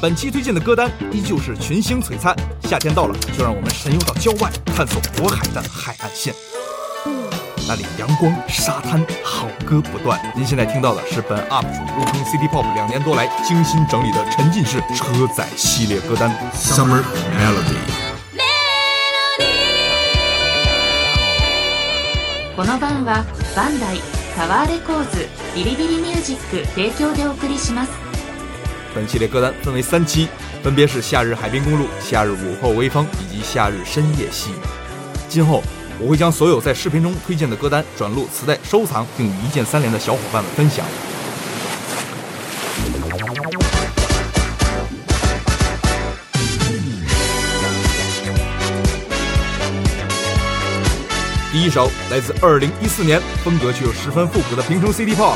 本期推荐的歌单依旧是群星璀璨。夏天到了，就让我们神游到郊外，探索渤海的海岸线。那里阳光、沙滩，好歌不断。您现在听到的是本 UP 主入坑 City Pop 两年多来精心整理的沉浸式车载系列歌单 Summer Melody。この番はバンダイタワーレコーズビリビリミュージック提供でお送りします 本系列歌单分为三期，分别是夏日海滨公路、夏日午后微风以及夏日深夜细雨。今后我会将所有在视频中推荐的歌单转录磁带收藏，并与一键三连的小伙伴们分享。第一首来自2014年，风格却又十分复古的平成 City Pop，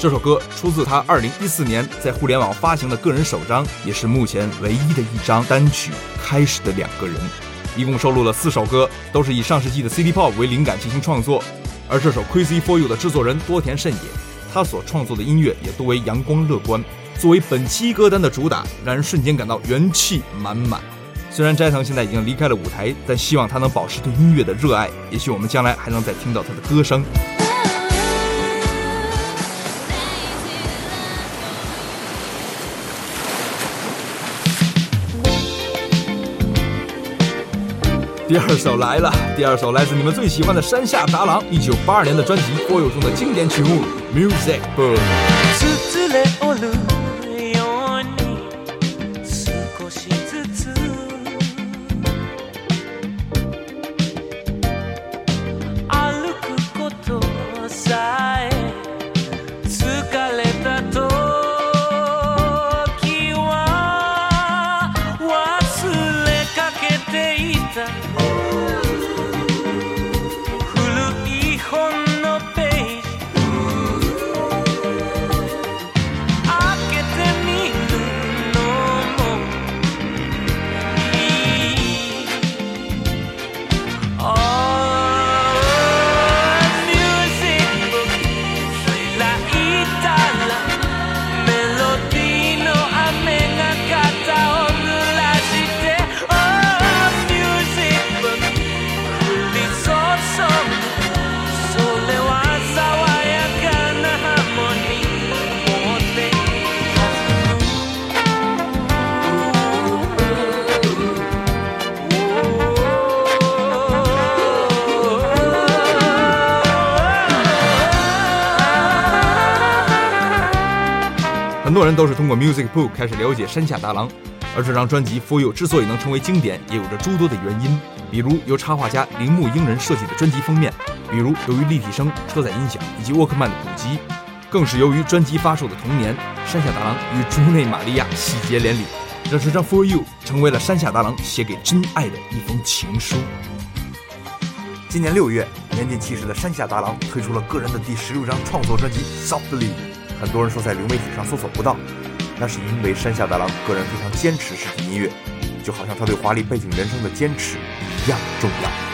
这首歌出自他2014年在互联网发行的个人首张，也是目前唯一的一张单曲《开始的两个人》，一共收录了四首歌，都是以上世纪的 City Pop 为灵感进行创作。而这首《Crazy for You》的制作人多田慎也，他所创作的音乐也多为阳光乐观，作为本期歌单的主打，让人瞬间感到元气满满。虽然斋藤现在已经离开了舞台，但希望他能保持对音乐的热爱，也许我们将来还能再听到他的歌声。第二首来了，第二首来自你们最喜欢的山下达郎，一九八二年的专辑《歌友》中的经典曲目《Music Boom》。很多人都是通过 Music Book 开始了解山下达郎，而这张专辑《For You》之所以能成为经典，也有着诸多的原因，比如由插画家铃木英人设计的专辑封面，比如由于立体声、车载音响以及沃克曼的普及，更是由于专辑发售的同年，山下达郎与竹内玛利亚喜结连理，让这张《For You》成为了山下达郎写给真爱的一封情书。今年六月，年近七十的山下达郎推出了个人的第十六张创作专辑《Softly》，很多人说在流媒体上搜索不到，那是因为山下达郎个人非常坚持实体音乐，就好像他对华丽背景人生的坚持一样重要。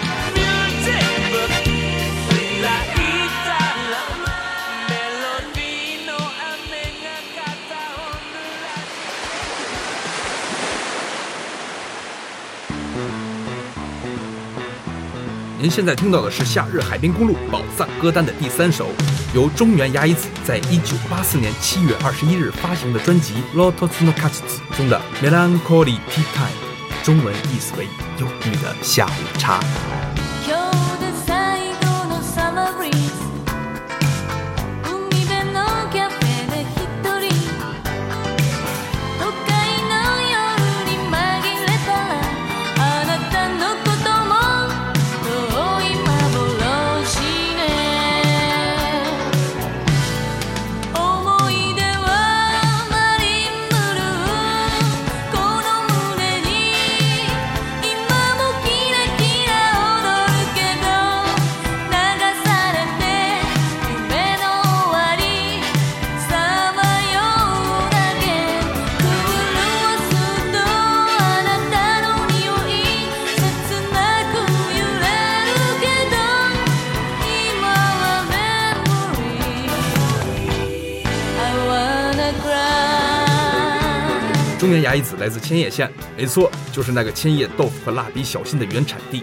您现在听到的是《夏日海滨公路宝藏歌单》的第三首，由中原雅一子在一九八四年七月二十一日发行的专辑《Lotus no k a t s 中的《Melancholy Tea Time》，中文意思为“忧郁的下午茶”。一子来自千叶县，没错，就是那个千叶豆腐和蜡笔小新的原产地。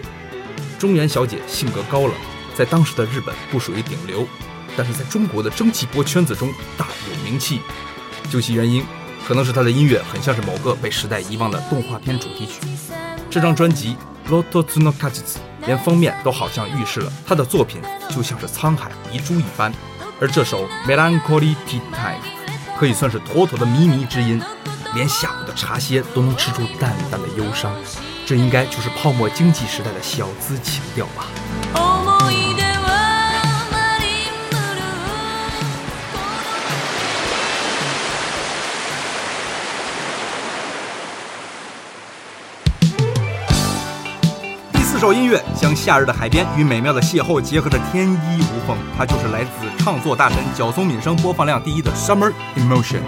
中原小姐性格高冷，在当时的日本不属于顶流，但是在中国的蒸汽波圈子中大有名气。究其原因，可能是她的音乐很像是某个被时代遗忘的动画片主题曲。这张专辑《Lotus no k a t s 连封面都好像预示了她的作品就像是沧海遗珠一般，而这首《Melancholy Tea Time》可以算是妥妥的靡靡之音，连下午的茶歇都能吃出淡淡的忧伤，这应该就是泡沫经济时代的小资情调吧。思い出はマリンブルー第四首音乐将夏日的海边与美妙的邂逅结合得天衣无缝，它就是来自唱作大神角松敏生播放量第一的《Summer Emotion》。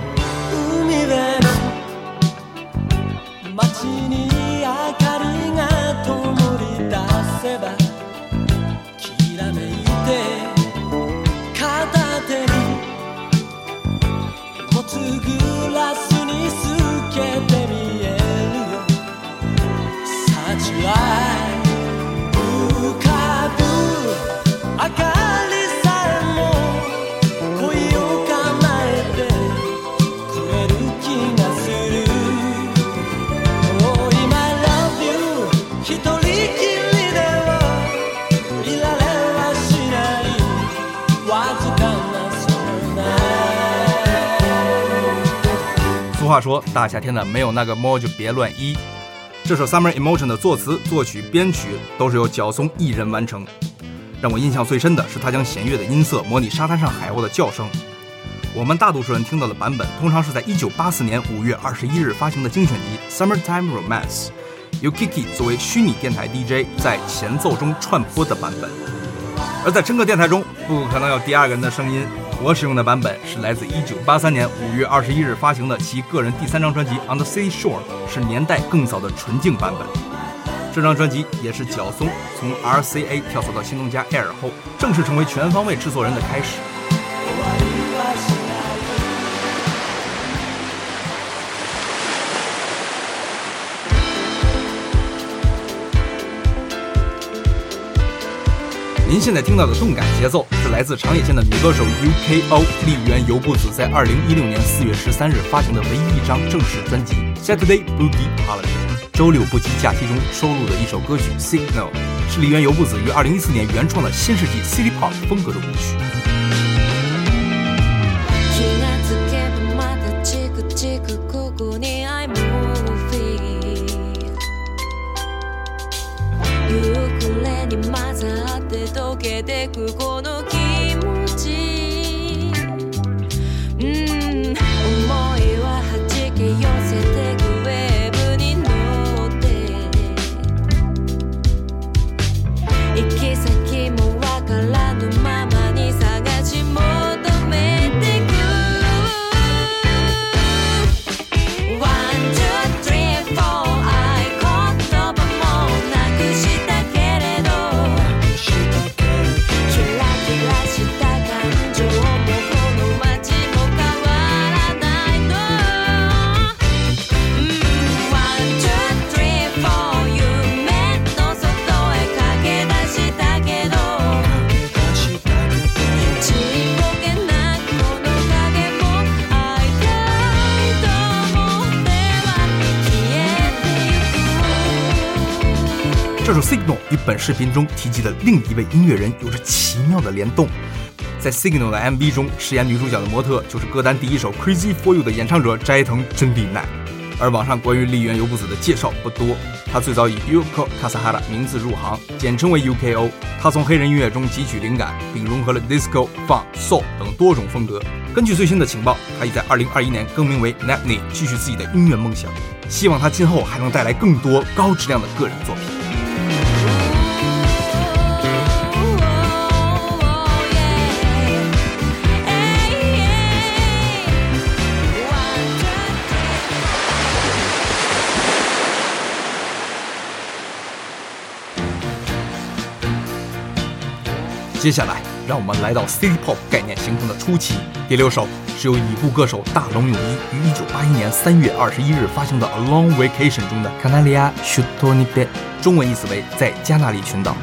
俗话说，大夏天的没有那个猫就别乱依。这首《Summer Emotion》的作词、作曲、编曲都是由角松一人完成。让我印象最深的是他将弦乐的音色模拟沙滩上海鸥的叫声。我们大多数人听到的版本，通常是在1984年5月21日发行的精选集《Summertime Romance》，由 Kiki 作为虚拟电台 DJ 在前奏中串播的版本。而在整个电台中，不可能有第二个人的声音。我使用的版本是来自1983年5月21日发行的其个人第三张专辑《On the Sea Shore》，是年代更早的纯净版本。这张专辑也是角松从 RCA 跳槽到新东家 Air 后，正式成为全方位制作人的开始。您现在听到的动感节奏来自长野县的女歌手 UKO 丽媛由布子在2016年4月13日发行的唯一一张正式专辑《Saturday Boogie Holiday》周六不羁假期中收录的一首歌曲《Signal》，是丽媛由布子于2014年原創的新世紀 City Pop 风格的舞曲。気がつけばまたチクチクここに I'm moving 夕暮れに混ざって溶けてくこの 与本视频中提及的另一位音乐人有着奇妙的联动。在《Signal》的 MV 中，饰演女主角的模特就是歌单第一首《Crazy for You》的演唱者斋藤真理奈。而网上关于立原由布子的介绍不多，他最早以 Yuko Kasahara 名字入行，简称为 UKO。他从黑人音乐中汲取灵感，并融合了 Disco、Funk、Soul 等多种风格。根据最新的情报，他已在2021年更名为 Natney，继续自己的音乐梦想。希望他今后还能带来更多高质量的个人作品。接下来，让我们来到 City Pop 概念形成的初期。第六首是由已故歌手大龙泳衣于一九八一年三月二十一日发行的《A Long Vacation》中的 Canaria s h u t o n i b e 中文意思为在加那利群岛。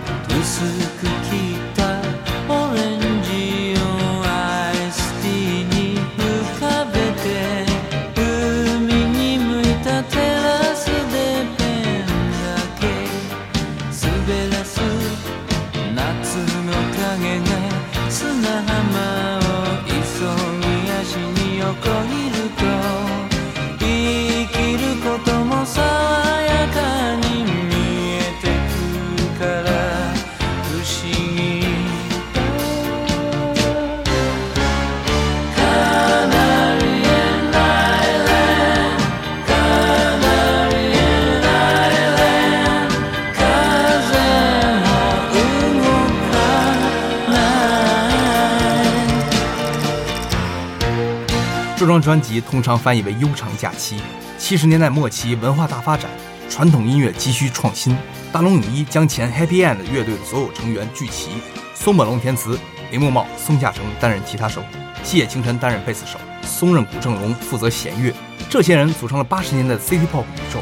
专辑通常翻译为“悠长假期”。七十年代末期，文化大发展，传统音乐急需创新。大龙泳衣将前 Happy End 乐队的所有成员聚齐，松本龙填词，铃木茂、松下成担任吉他手，西野晴臣担任贝斯手，松任谷正龙负责弦乐。这些人组成了八十年代的 City Pop 宇宙。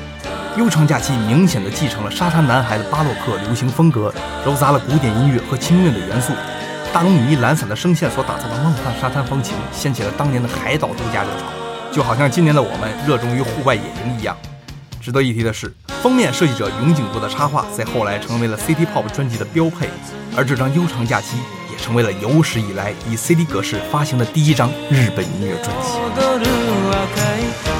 悠长假期明显的继承了沙滩男孩的巴洛克流行风格，糅杂了古典音乐和轻乐的元素。大龙泳衣懒散的声线所打造的梦幻沙滩风情，掀起了当年的海岛度假热潮，就好像今年的我们热衷于户外野营一样。值得一提的是，封面设计者永井多的插画在后来成为了 City Pop 专辑的标配，而这张《悠长假期》也成为了有史以来以 CD 格式发行的第一张日本音乐专辑。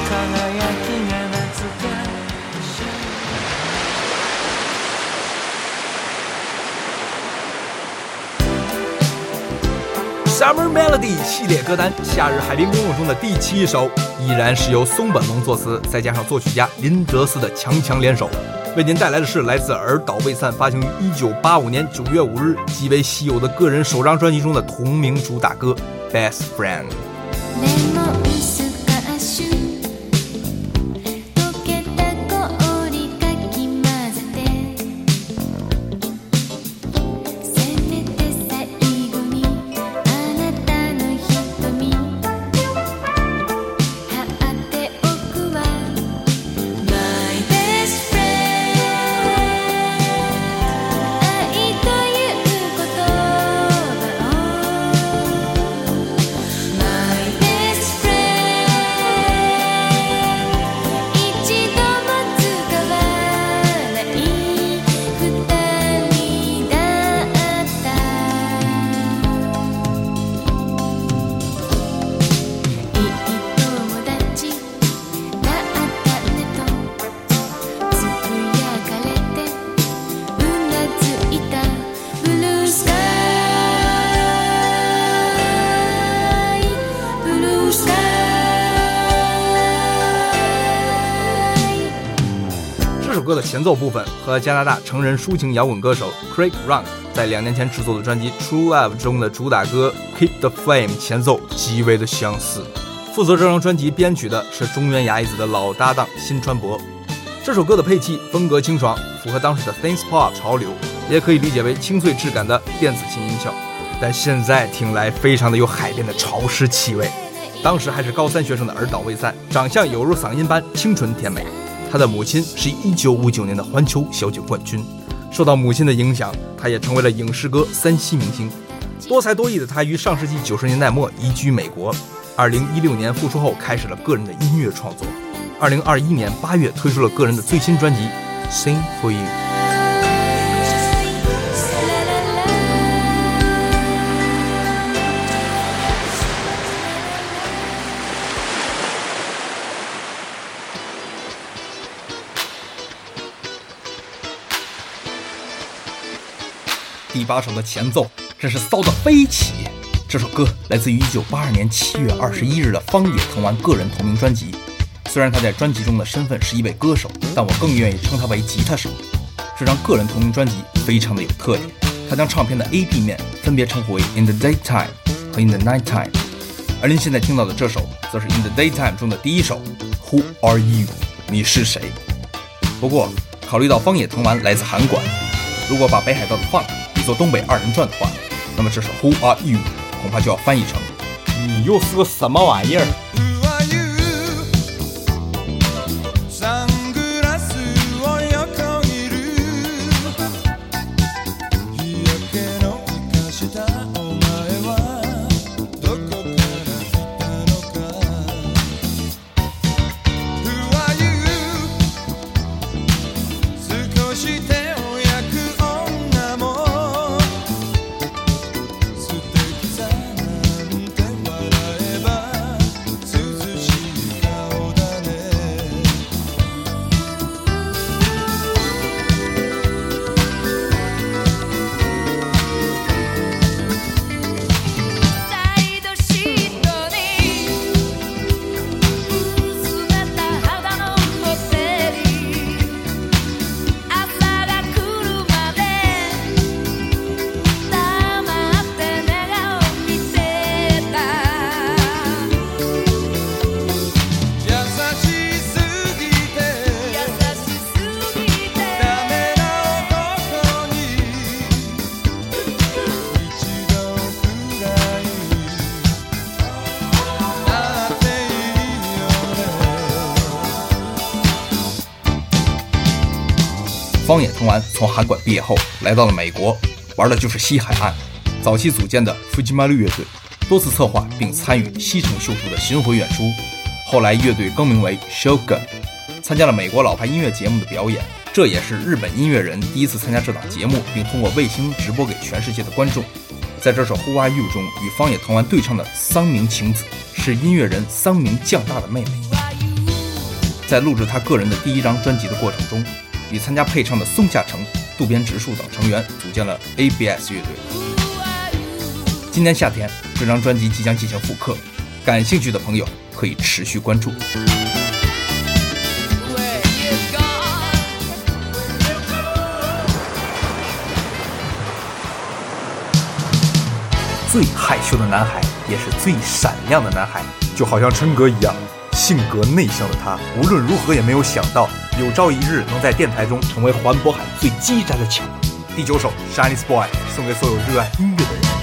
Summer Melody 系列歌单《夏日海滨公路》中的第七首，依然是由松本龙作词，再加上作曲家林哲斯的强强联手，为您带来的是来自尔岛未散发行于1985年9月5日极为稀有的个人首张专辑中的同名主打歌《Best Friend》。歌的前奏部分和加拿大成人抒情摇滚歌手 Craig Run 在两年前制作的专辑《True Love》中的主打歌《Keep the Flame》前奏极为的相似。负责这张专辑编曲的是中原雅一子的老搭档新川博。这首歌的配器风格清爽，符合当时的 Things Pop 潮流，也可以理解为清脆质感的电子琴音效。但现在听来非常的有海边的潮湿气味。当时还是高三学生的尔岛未散，长相犹如嗓音般清纯甜美。他的母亲是1959年的环球小姐冠军，受到母亲的影响，他也成为了影视歌三栖明星。多才多艺的他于上世纪九十年代末移居美国二零一六年复出后开始了个人的音乐创作。二零二一年八月推出了个人的最新专辑《Sing for You》。第八首的前奏真是骚得飞起。这首歌来自于1982年7月21日的方野藤丸个人同名专辑。虽然他在专辑中的身份是一位歌手，但我更愿意称他为吉他手。这张个人同名专辑非常的有特点，他将唱片的 A、B 面分别称呼为 In the Daytime 和 In the Nighttime，而您现在听到的这首则是 In the Daytime 中的第一首 Who Are You？你是谁？不过考虑到方野藤丸来自韩馆，如果把北海道的 Funk 做东北二人转的话，那么这首 Who Are You 恐怕就要翻译成你又是个什么玩意儿？方野藤丸从函馆毕业后，来到了美国，玩的就是西海岸。早期组建的 f u j i m a 乐队，多次策划并参与西城秀树的巡回演出。后来乐队更名为 Shogun，参加了美国老牌音乐节目的表演。这也是日本音乐人第一次参加这档节目，并通过卫星直播给全世界的观众。在这首《Who Are You》中，与方野藤丸对唱的桑明晴子是音乐人桑明酱大的妹妹。在录制他个人的第一张专辑的过程中，与参加配唱的松下诚、渡边直树等成员组建了 ABS 乐队。今年夏天，这张专辑即将进行复刻，感兴趣的朋友可以持续关注。最害羞的男孩，也是最闪亮的男孩，就好像琛哥一样，性格内向的他，无论如何也没有想到，有朝一日能在电台中成为环渤海最激战的抢。第九首《，Shines Boy》送给所有热爱音乐的人。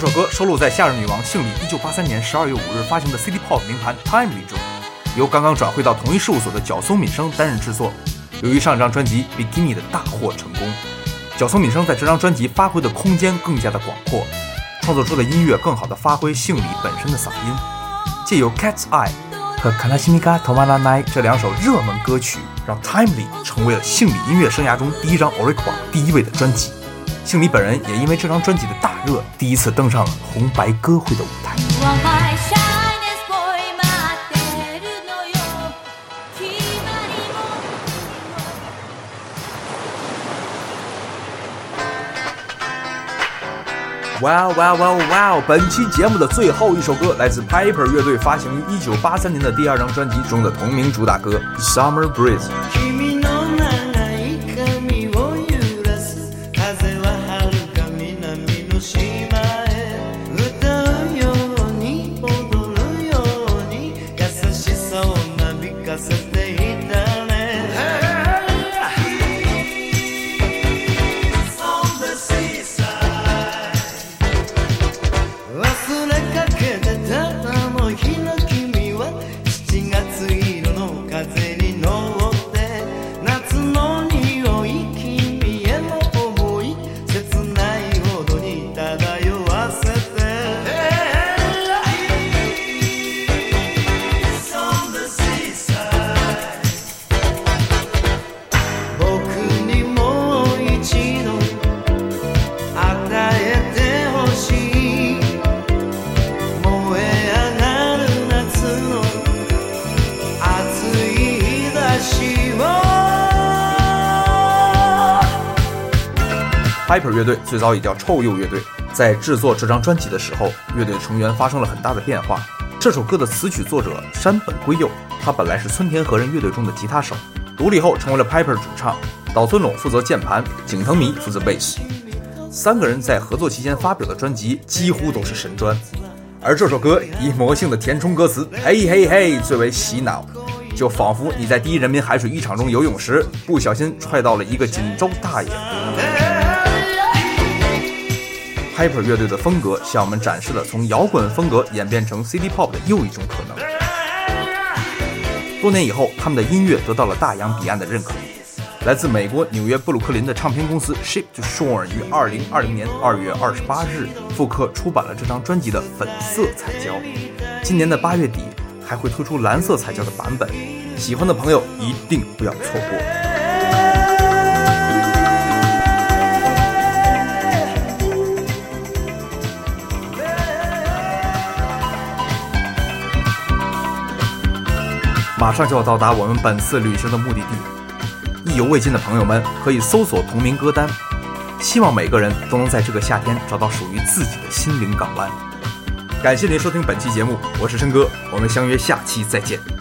这首歌收录在夏日女王幸里1983年12月5日发行的 City Pop 名盘《Time》里中，由刚刚转会到同一事务所的角松敏生担任制作。由于上一张专辑《Bikini》的大获成功，角松敏生在这张专辑发挥的空间更加的广阔，创作出的音乐更好的发挥幸里本身的嗓音，借由《Cat's Eye》和《Kanashimi ga Tomaranai》这两首热门歌曲，让《Time》里成为了幸里音乐生涯中第一张 Oricon 榜第一位的专辑。幸里本人也因为这张专辑的大热，第一次登上了红白歌会的舞台。 You are my shyness boy 待ってるのよ決まりも哇哇哇哇！本期节目的最后一首歌来自 Piper 乐队发行于1983年的第二张专辑中的同名主打歌《Summer Breeze》。 乐队最早也叫臭鼬乐队，在制作这张专辑的时候，乐队成员发生了很大的变化。这首歌的词曲作者山本圭佑，他本来是村田和人乐队中的吉他手，独立后成为了 Piper 主唱，岛村隆负责键盘，景藤弥负责贝斯。三个人在合作期间发表的专辑几乎都是神专，而这首歌以魔性的填充歌词“嘿嘿嘿”最为洗脑，就仿佛你在第一人民海水浴场中游泳时，不小心踹到了一个锦州大爷。Hyper 乐队的风格向我们展示了从摇滚风格演变成 City Pop 的又一种可能。多年以后，他们的音乐得到了大洋彼岸的认可。来自美国纽约布鲁克林的唱片公司 Ship to Shore 于2020年2月28日复刻出版了这张专辑的粉色彩胶，今年的8月底还会推出蓝色彩胶的版本，喜欢的朋友一定不要错过。马上就要到达我们本次旅行的目的地，意犹未尽的朋友们可以搜索同名歌单。希望每个人都能在这个夏天找到属于自己的心灵港湾。感谢您收听本期节目，我是申哥，我们相约下期再见。